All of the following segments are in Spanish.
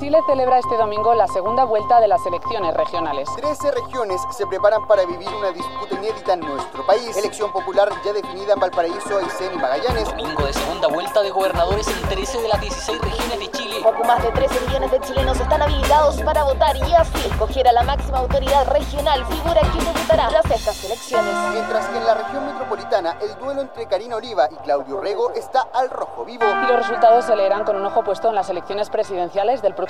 Chile celebra este domingo la segunda vuelta de las elecciones regionales. Trece regiones se preparan para vivir una disputa inédita en nuestro país. Elección popular ya definida en Valparaíso, Aysén y Magallanes. Domingo de segunda vuelta de gobernadores en intereses de las 16 regiones de Chile. Poco más de 13 millones de chilenos están habilitados para votar y así escoger a la máxima autoridad regional, figura quien debutará tras estas elecciones. Mientras que en la región metropolitana el duelo entre Karina Oliva y Claudio Rego está al rojo vivo. Y los resultados se leerán con un ojo puesto en las elecciones presidenciales del próximo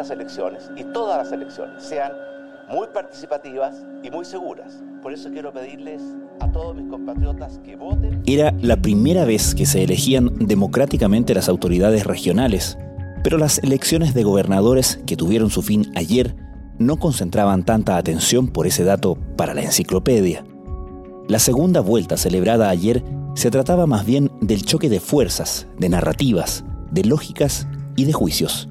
Estas elecciones, y todas las elecciones, sean muy participativas y muy seguras. Por eso quiero pedirles a todos mis compatriotas que voten. Era la primera vez que se elegían democráticamente las autoridades regionales, pero las elecciones de gobernadores que tuvieron su fin ayer no concentraban tanta atención por ese dato para la enciclopedia. La segunda vuelta celebrada ayer se trataba más bien del choque de fuerzas, de narrativas, de lógicas y de juicios.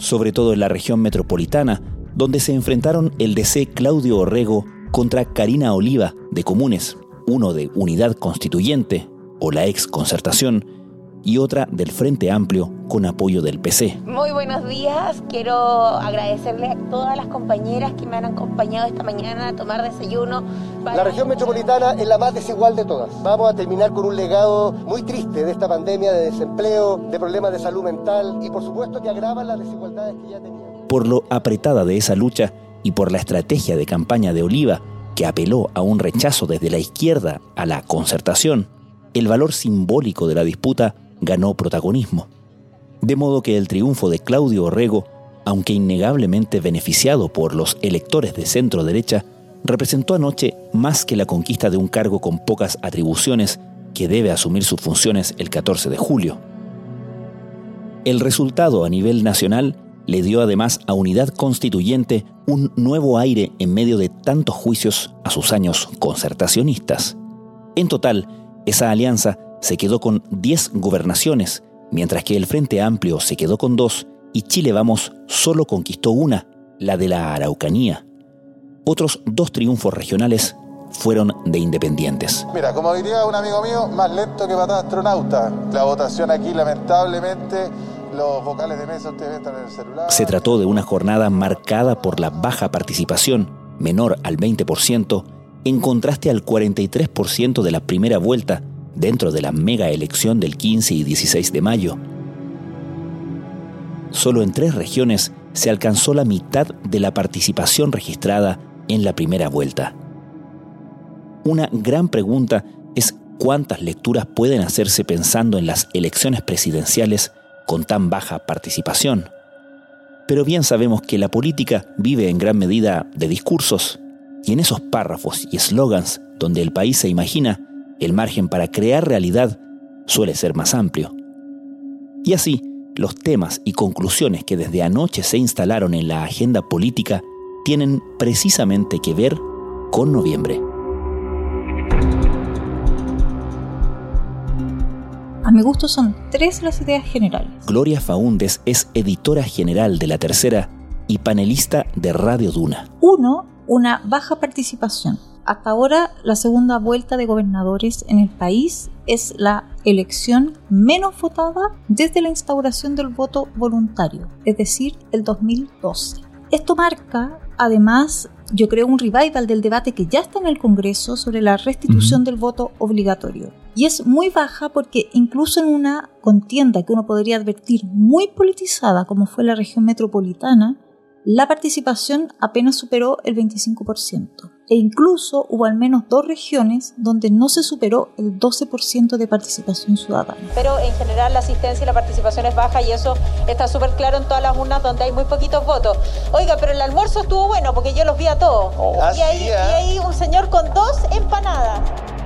Sobre todo en la región metropolitana, donde se enfrentaron el DC Claudio Orrego contra Karina Oliva de Comunes, uno de Unidad Constituyente o la ex Concertación, y otra del Frente Amplio con apoyo del PC. Muy buenos días, quiero agradecerles a todas las compañeras que me han acompañado esta mañana a tomar desayuno. La región metropolitana es la más desigual de todas. Vamos a terminar con un legado muy triste de esta pandemia de desempleo, de problemas de salud mental y por supuesto que agravan las desigualdades que ya teníamos. Por lo apretada de esa lucha y por la estrategia de campaña de Oliva, que apeló a un rechazo desde la izquierda a la concertación, el valor simbólico de la disputa ganó protagonismo. De modo que el triunfo de Claudio Orrego, aunque innegablemente beneficiado por los electores de centro derecha, representó anoche más que la conquista de un cargo con pocas atribuciones que debe asumir sus funciones el 14 de julio. El resultado a nivel nacional le dio además a Unidad Constituyente un nuevo aire en medio de tantos juicios a sus años concertacionistas. En total, esa alianza se quedó con 10 gobernaciones, mientras que el Frente Amplio se quedó con dos y Chile Vamos solo conquistó una, la de la Araucanía. Otros dos triunfos regionales fueron de independientes. Mira, como diría un amigo mío, más lento que patada astronauta. La votación aquí, lamentablemente, los vocales de mesa ustedes están en el celular. Se trató de una jornada marcada por la baja participación, menor al 20%, en contraste al 43% de la primera vuelta, dentro de la mega elección del 15 y 16 de mayo. Solo en tres regiones se alcanzó la mitad de la participación registrada en la primera vuelta. Una gran pregunta es cuántas lecturas pueden hacerse pensando en las elecciones presidenciales con tan baja participación. Pero bien sabemos que la política vive en gran medida de discursos, y en esos párrafos y eslogans donde el país se imagina, el margen para crear realidad suele ser más amplio. Y así, los temas y conclusiones que desde anoche se instalaron en la agenda política tienen precisamente que ver con noviembre. A mi gusto son tres las ideas generales. Gloria Faúndes es editora general de La Tercera y panelista de Radio Duna. Uno, una baja participación. Hasta ahora, la segunda vuelta de gobernadores en el país es la elección menos votada desde la instauración del voto voluntario, es decir, el 2012. Esto marca, además, yo creo, un revival del debate que ya está en el Congreso sobre la restitución del voto obligatorio. Y es muy baja porque incluso en una contienda que uno podría advertir muy politizada como fue la región metropolitana, la participación apenas superó el 25%. E incluso hubo al menos dos regiones donde no se superó el 12% de participación ciudadana. Pero en general la asistencia y la participación es baja y eso está súper claro en todas las urnas donde hay muy poquitos votos. Oiga, pero el almuerzo estuvo bueno porque yo los vi a todos. y, ahí, y ahí un señor con dos empanadas.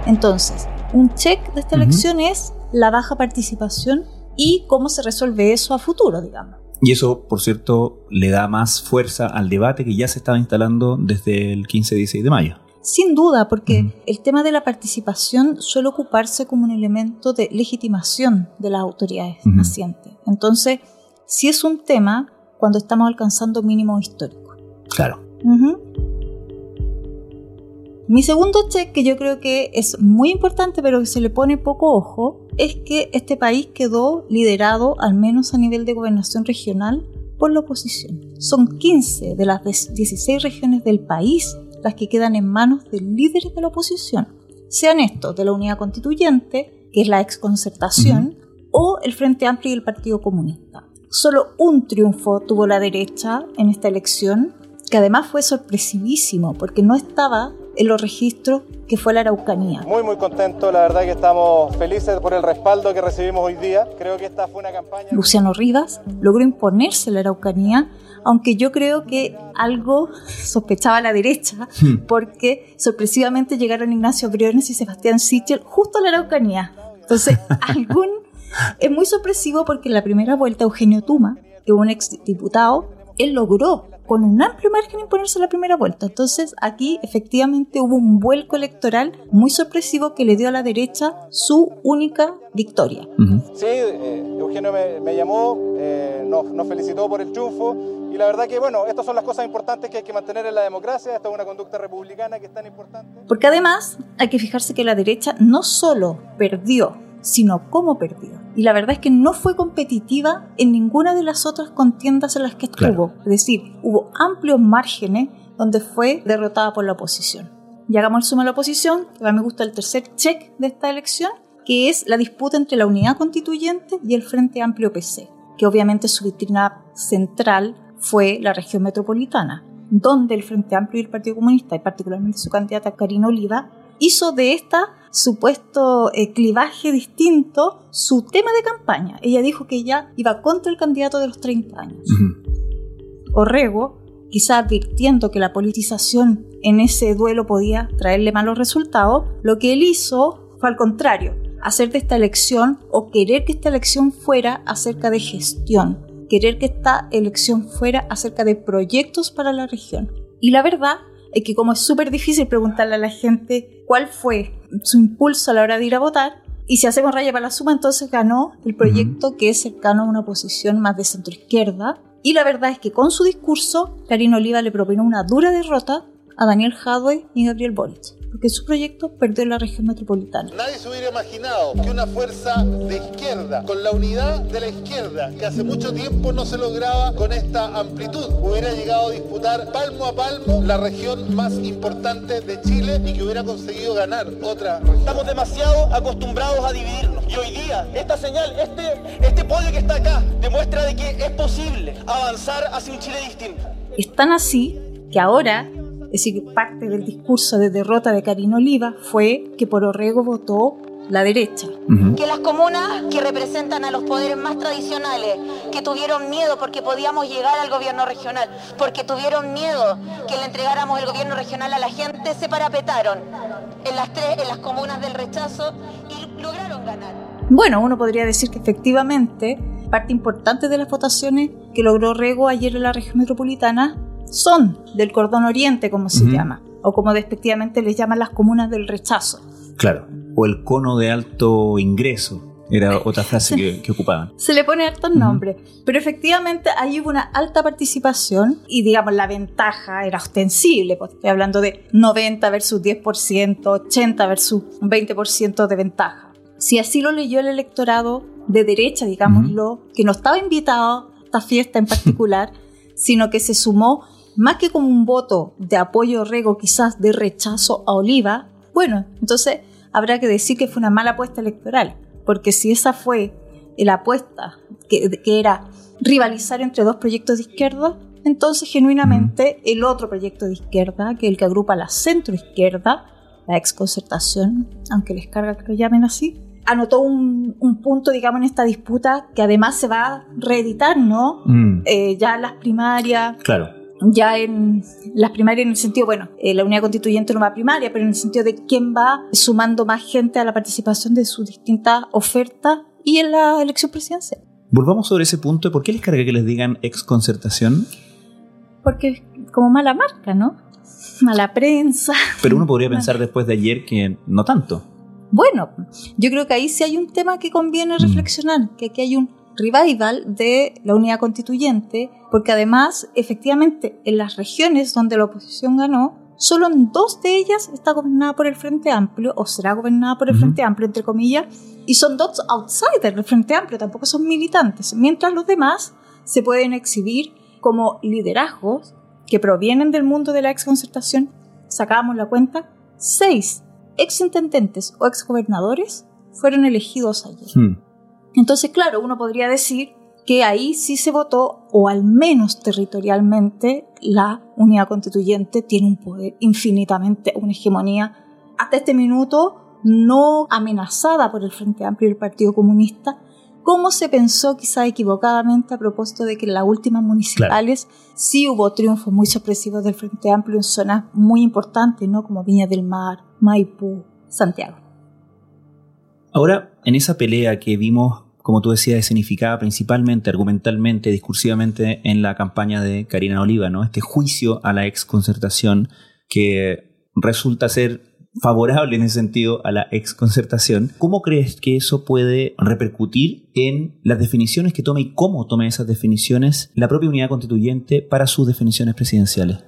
Entonces, un check de esta elección es la baja participación y cómo se resuelve eso a futuro, digamos. Y eso, por cierto, le da más fuerza al debate que ya se estaba instalando desde el 15-16 de mayo. Sin duda, porque el tema de la participación suele ocuparse como un elemento de legitimación de las autoridades nacientes. Entonces, si es un tema cuando estamos alcanzando mínimos históricos. Claro. Mi segundo check, que yo creo que es muy importante, pero que se le pone poco ojo, es que este país quedó liderado, al menos a nivel de gobernación regional, por la oposición. Son 15 de las 16 regiones del país las que quedan en manos de líderes de la oposición, sean estos de la Unidad Constituyente, que es la exconcertación, o el Frente Amplio y el Partido Comunista. Solo un triunfo tuvo la derecha en esta elección, que además fue sorpresivísimo, porque no estaba en los registros que fue la Araucanía. Muy, muy contento, la verdad que estamos felices por el respaldo que recibimos hoy día. Creo que esta fue una campaña... Luciano Rivas logró imponerse la Araucanía aunque yo creo que algo sospechaba la derecha, hmm. porque sorpresivamente llegaron Ignacio Briones y Sebastián Sichel justo a la Araucanía. Entonces, algún, es muy sorpresivo porque en la primera vuelta Eugenio Tuma, que es un exdiputado, él logró con un amplio margen imponerse la primera vuelta. Entonces aquí efectivamente hubo un vuelco electoral muy sorpresivo que le dio a la derecha su única victoria. Sí, eh, Eugenio me, llamó, eh, nos, nos, felicitó por el triunfo y la verdad que bueno, estas son las cosas importantes que hay que mantener en la democracia, esta es una conducta republicana que es tan importante. Porque además hay que fijarse que la derecha no solo perdió sino cómo perdió. Y la verdad es que no fue competitiva en ninguna de las otras contiendas en las que estuvo. Es decir, hubo amplios márgenes donde fue derrotada por la oposición. Y hagamos el sumo a la oposición, que a mí me gusta el tercer check de esta elección, que es la disputa entre la unidad constituyente y el Frente Amplio PC, que obviamente su vitrina central fue la región metropolitana, donde el Frente Amplio y el Partido Comunista, y particularmente su candidata Karina Oliva, hizo de esta supuesto eh, clivaje distinto su tema de campaña. Ella dijo que ella iba contra el candidato de los 30 años. Orrego, quizá advirtiendo que la politización en ese duelo podía traerle malos resultados, lo que él hizo fue al contrario, hacer de esta elección o querer que esta elección fuera acerca de gestión, querer que esta elección fuera acerca de proyectos para la región. Y la verdad es que como es súper difícil preguntarle a la gente cuál fue su impulso a la hora de ir a votar, y si hacemos raya para la suma, entonces ganó el proyecto que es cercano a una posición más de centro izquierda. Y la verdad es que con su discurso, Karina Oliva le propinó una dura derrota a Daniel Hadway y Gabriel Boric porque su proyecto perdió la región metropolitana. Nadie se hubiera imaginado que una fuerza de izquierda, con la unidad de la izquierda, que hace mucho tiempo no se lograba con esta amplitud, hubiera llegado a disputar palmo a palmo la región más importante de Chile y que hubiera conseguido ganar otra región. Estamos demasiado acostumbrados a dividirnos y hoy día esta señal, este, este podio que está acá, demuestra de que es posible avanzar hacia un Chile distinto. Es tan así que ahora es decir, parte del discurso de derrota de Karina Oliva fue que por Orrego votó la derecha. Que las comunas que representan a los poderes más tradicionales, que tuvieron miedo porque podíamos llegar al gobierno regional, porque tuvieron miedo que le entregáramos el gobierno regional a la gente, se parapetaron en las tres, en las comunas del rechazo y lograron ganar. Bueno, uno podría decir que efectivamente parte importante de las votaciones que logró Rego ayer en la región metropolitana son del cordón oriente, como se llama, o como despectivamente les llaman las comunas del rechazo. Claro, o el cono de alto ingreso. Era otra frase que, ocupaban. Se le pone altos nombres, pero efectivamente ahí hubo una alta participación y digamos la ventaja era ostensible, pues estoy hablando de 90 versus 10%, 80 versus 20% de ventaja. Si así lo leyó el electorado de derecha, digámoslo, que no estaba invitado a esta fiesta en particular, sino que se sumó más que como un voto de apoyo rego, quizás de rechazo a Oliva, bueno, entonces habrá que decir que fue una mala apuesta electoral, porque si esa fue la apuesta que, era rivalizar entre dos proyectos de izquierda, entonces genuinamente el otro proyecto de izquierda, que es el que agrupa la centroizquierda, la exconcertación, aunque les carga que lo llamen así, anotó un, punto, digamos, en esta disputa que además se va a reeditar, ¿no? Mm. Eh, ya en las primarias. Claro ya en las primarias en el sentido, bueno, eh, la unidad constituyente no va a primaria, pero en el sentido de quién va sumando más gente a la participación de sus distintas ofertas y en la elección presidencial. Volvamos sobre ese punto. ¿Por qué les carga que les digan exconcertación? Porque como mala marca, ¿no? Mala prensa. Pero uno podría pensar después de ayer que no tanto. Bueno, yo creo que ahí sí hay un tema que conviene reflexionar, que aquí hay un revival de la unidad constituyente, porque además, efectivamente, en las regiones donde la oposición ganó, solo en dos de ellas está gobernada por el Frente Amplio, o será gobernada por el Frente Amplio, entre comillas, y son dos outsiders del Frente Amplio, tampoco son militantes, mientras los demás se pueden exhibir como liderazgos que provienen del mundo de la exconcertación. Sacábamos la cuenta, seis exintendentes o exgobernadores fueron elegidos ayer. Hmm. Entonces, claro, uno podría decir que ahí sí se votó, o al menos territorialmente, la unidad constituyente tiene un poder infinitamente, una hegemonía hasta este minuto no amenazada por el Frente Amplio y el Partido Comunista, como se pensó quizá equivocadamente a propósito de que en las últimas municipales sí hubo triunfos muy sorpresivos del Frente Amplio en zonas muy importantes, ¿no? como Viña del Mar, Maipú, Santiago. Ahora, en esa pelea que vimos, como tú decías, escenificada principalmente, argumentalmente, discursivamente en la campaña de Karina Oliva, ¿no? Este juicio a la exconcertación que resulta ser favorable en ese sentido a la exconcertación. ¿Cómo crees que eso puede repercutir en las definiciones que tome y cómo tome esas definiciones la propia unidad constituyente para sus definiciones presidenciales?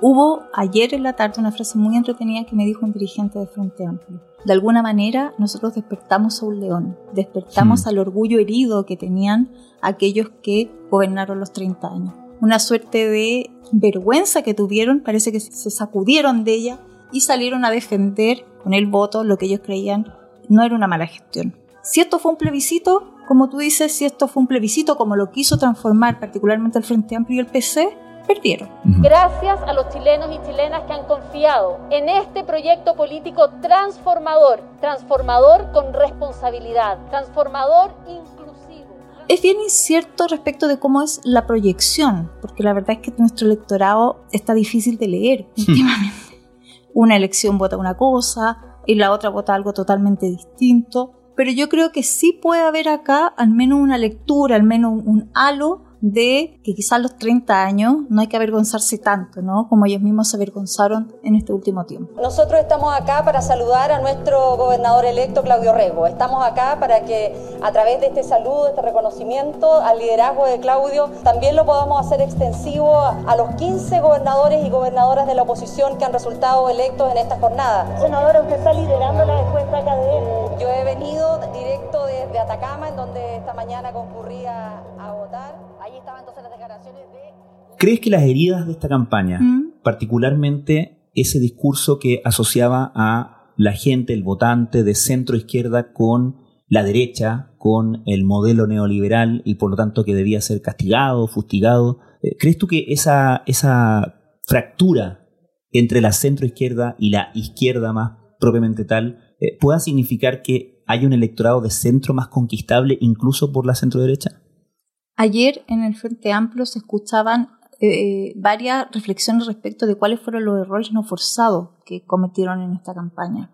Hubo ayer en la tarde una frase muy entretenida que me dijo un dirigente de Frente Amplio. De alguna manera nosotros despertamos a un león, despertamos Hmm. al orgullo herido que tenían aquellos que gobernaron los 30 años. Una suerte de vergüenza que tuvieron, parece que se sacudieron de ella y salieron a defender con el voto lo que ellos creían no era una mala gestión. Si esto fue un plebiscito, como tú dices, si esto fue un plebiscito como lo quiso transformar particularmente el Frente Amplio y el PC, perdieron. Gracias a los chilenos y chilenas que han confiado en este proyecto político transformador, transformador con responsabilidad, transformador inclusivo. Es bien incierto respecto de cómo es la proyección, porque la verdad es que nuestro electorado está difícil de leer últimamente. Una elección vota una cosa y la otra vota algo totalmente distinto, pero yo creo que sí puede haber acá al menos una lectura, al menos un, un halo de que quizás a los 30 años no hay que avergonzarse tanto, ¿no? Como ellos mismos se avergonzaron en este último tiempo. Nosotros estamos acá para saludar a nuestro gobernador electo Claudio Rego. Estamos acá para que a través de este saludo, este reconocimiento al liderazgo de Claudio, también lo podamos hacer extensivo a los 15 gobernadores y gobernadoras de la oposición que han resultado electos en esta jornada. Senadora, usted está liderando la encuesta académica. Yo he venido desde Atacama, en donde esta mañana concurría a votar. Ahí estaban entonces las declaraciones de... ¿Crees que las heridas de esta campaña, ¿Mm? particularmente ese discurso que asociaba a la gente, el votante de centro izquierda con la derecha, con el modelo neoliberal y por lo tanto que debía ser castigado, fustigado, eh, ¿crees tú que esa, esa fractura entre la centro izquierda y la izquierda más propiamente tal eh, pueda significar que hay un electorado de centro más conquistable incluso por la centro derecha? Ayer en el Frente Amplio se escuchaban eh, varias reflexiones respecto de cuáles fueron los errores no forzados que cometieron en esta campaña.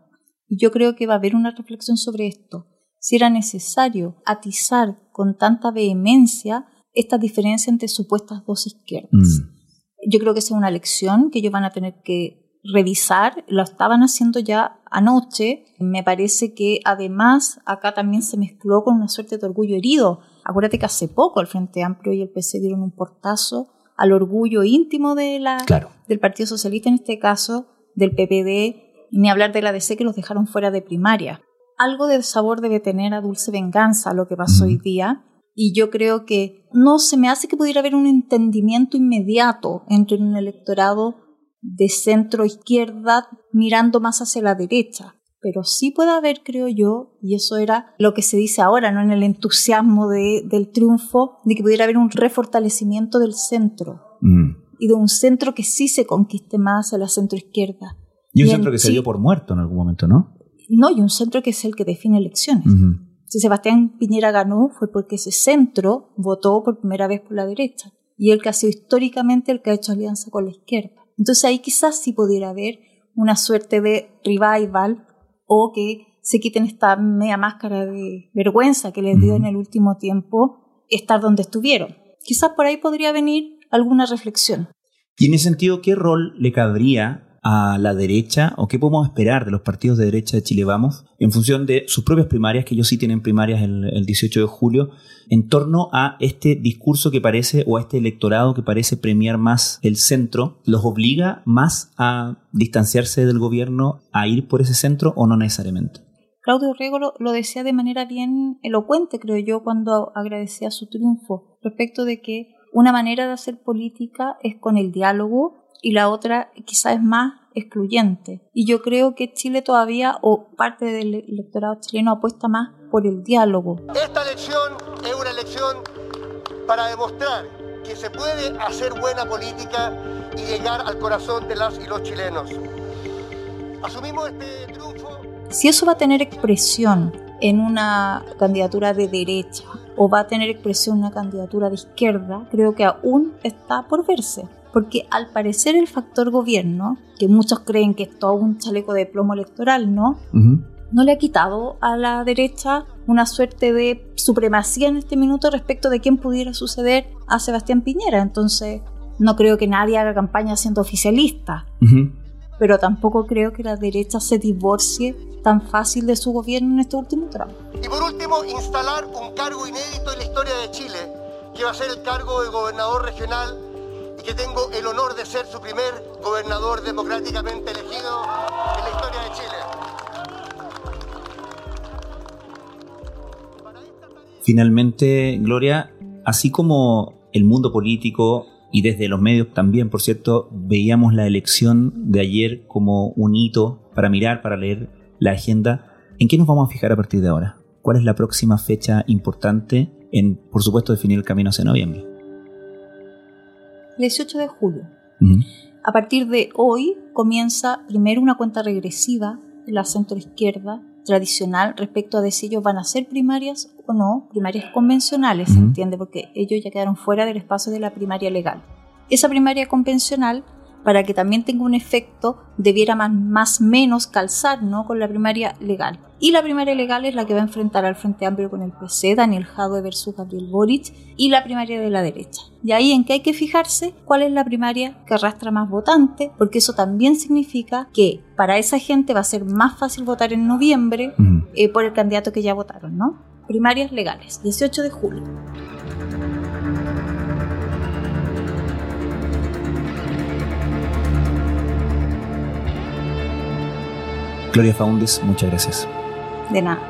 Y yo creo que va a haber una reflexión sobre esto. Si era necesario atizar con tanta vehemencia esta diferencia entre supuestas dos izquierdas. Mm. Yo creo que esa es una lección que ellos van a tener que revisar. Lo estaban haciendo ya anoche. Me parece que además acá también se mezcló con una suerte de orgullo herido. Acuérdate que hace poco el Frente Amplio y el PC dieron un portazo al orgullo íntimo de la, Claro. del Partido Socialista, en este caso del PPD, ni hablar de la DC que los dejaron fuera de primaria. Algo de sabor debe tener a dulce venganza lo que pasó hoy día. Y yo creo que no se me hace que pudiera haber un entendimiento inmediato entre un electorado de centro izquierda mirando más hacia la derecha. Pero sí puede haber, creo yo, y eso era lo que se dice ahora, ¿no? En el entusiasmo de- del triunfo, de que pudiera haber un refortalecimiento del centro Mm. y de un centro que sí se conquiste más hacia la centro izquierda. Y un en centro que se dio por muerto en algún momento, ¿no? No, y un centro que es el que define elecciones. Ujú. Si Sebastián Piñera ganó fue porque ese centro votó por primera vez por la derecha y el que ha sido históricamente el que ha hecho alianza con la izquierda. Entonces ahí quizás sí pudiera haber una suerte de revival o que se quiten esta media máscara de vergüenza que les dio en el último tiempo estar donde estuvieron. Quizás por ahí podría venir alguna reflexión. Ese sentido, ¿qué rol le cabría a la derecha o qué podemos esperar de los partidos de derecha de Chile Vamos en función de sus propias primarias, que ellos sí tienen primarias el, el 18 de julio, en torno a este discurso que parece o a este electorado que parece premiar más el centro, ¿los obliga más a distanciarse del gobierno, a ir por ese centro o no necesariamente? Claudio Rego lo, decía de manera bien elocuente, creo yo, cuando agradecía su triunfo, respecto de que una manera de hacer política es con el diálogo y la otra quizás es más excluyente. Y yo creo que Chile todavía, o parte del electorado chileno, apuesta más por el diálogo. Esta elección es una elección para demostrar que se puede hacer buena política y llegar al corazón de las y los chilenos. Asumimos este triunfo. Si eso va a tener expresión en una candidatura de derecha o va a tener expresión en una candidatura de izquierda, creo que aún está por verse porque al parecer el factor gobierno, que muchos creen que es todo un chaleco de plomo electoral, ¿no? No le ha quitado a la derecha una suerte de supremacía en este minuto respecto de quién pudiera suceder a Sebastián Piñera. Entonces, no creo que nadie haga campaña siendo oficialista. Pero tampoco creo que la derecha se divorcie tan fácil de su gobierno en este último tramo. Y por último, instalar un cargo inédito en la historia de Chile, que va a ser el cargo de gobernador regional que tengo el honor de ser su primer gobernador democráticamente elegido en la historia de Chile. Finalmente, Gloria, así como el mundo político y desde los medios también, por cierto, veíamos la elección de ayer como un hito para mirar, para leer la agenda, ¿en qué nos vamos a fijar a partir de ahora? ¿Cuál es la próxima fecha importante en, por supuesto, definir el camino hacia noviembre? 18 de julio. A partir de hoy comienza primero una cuenta regresiva de la centro izquierda tradicional respecto a de si ellos van a ser primarias o no, primarias convencionales, ¿se entiende? Porque ellos ya quedaron fuera del espacio de la primaria legal. Esa primaria convencional para que también tenga un efecto, debiera más, más menos calzar ¿no? con la primaria legal. Y la primaria legal es la que va a enfrentar al Frente Amplio con el PC, Daniel Jadwe versus Gabriel Boric, y la primaria de la derecha. Y ahí en qué hay que fijarse cuál es la primaria que arrastra más votantes, porque eso también significa que para esa gente va a ser más fácil votar en noviembre eh, por el candidato que ya votaron, ¿no? Primarias legales, 18 de julio. Gloria Faundes, muchas gracias. De nada.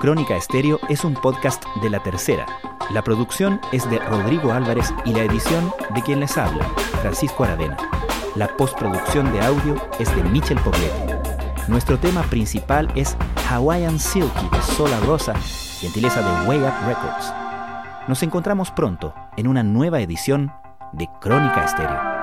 Crónica Estéreo es un podcast de la tercera. La producción es de Rodrigo Álvarez y la edición de quien les habla, Francisco Aravena. La postproducción de audio es de Michel Poblete. Nuestro tema principal es Hawaiian Silky de Sola Rosa gentileza de Way Up Records. Nos encontramos pronto en una nueva edición de Crónica Estéreo.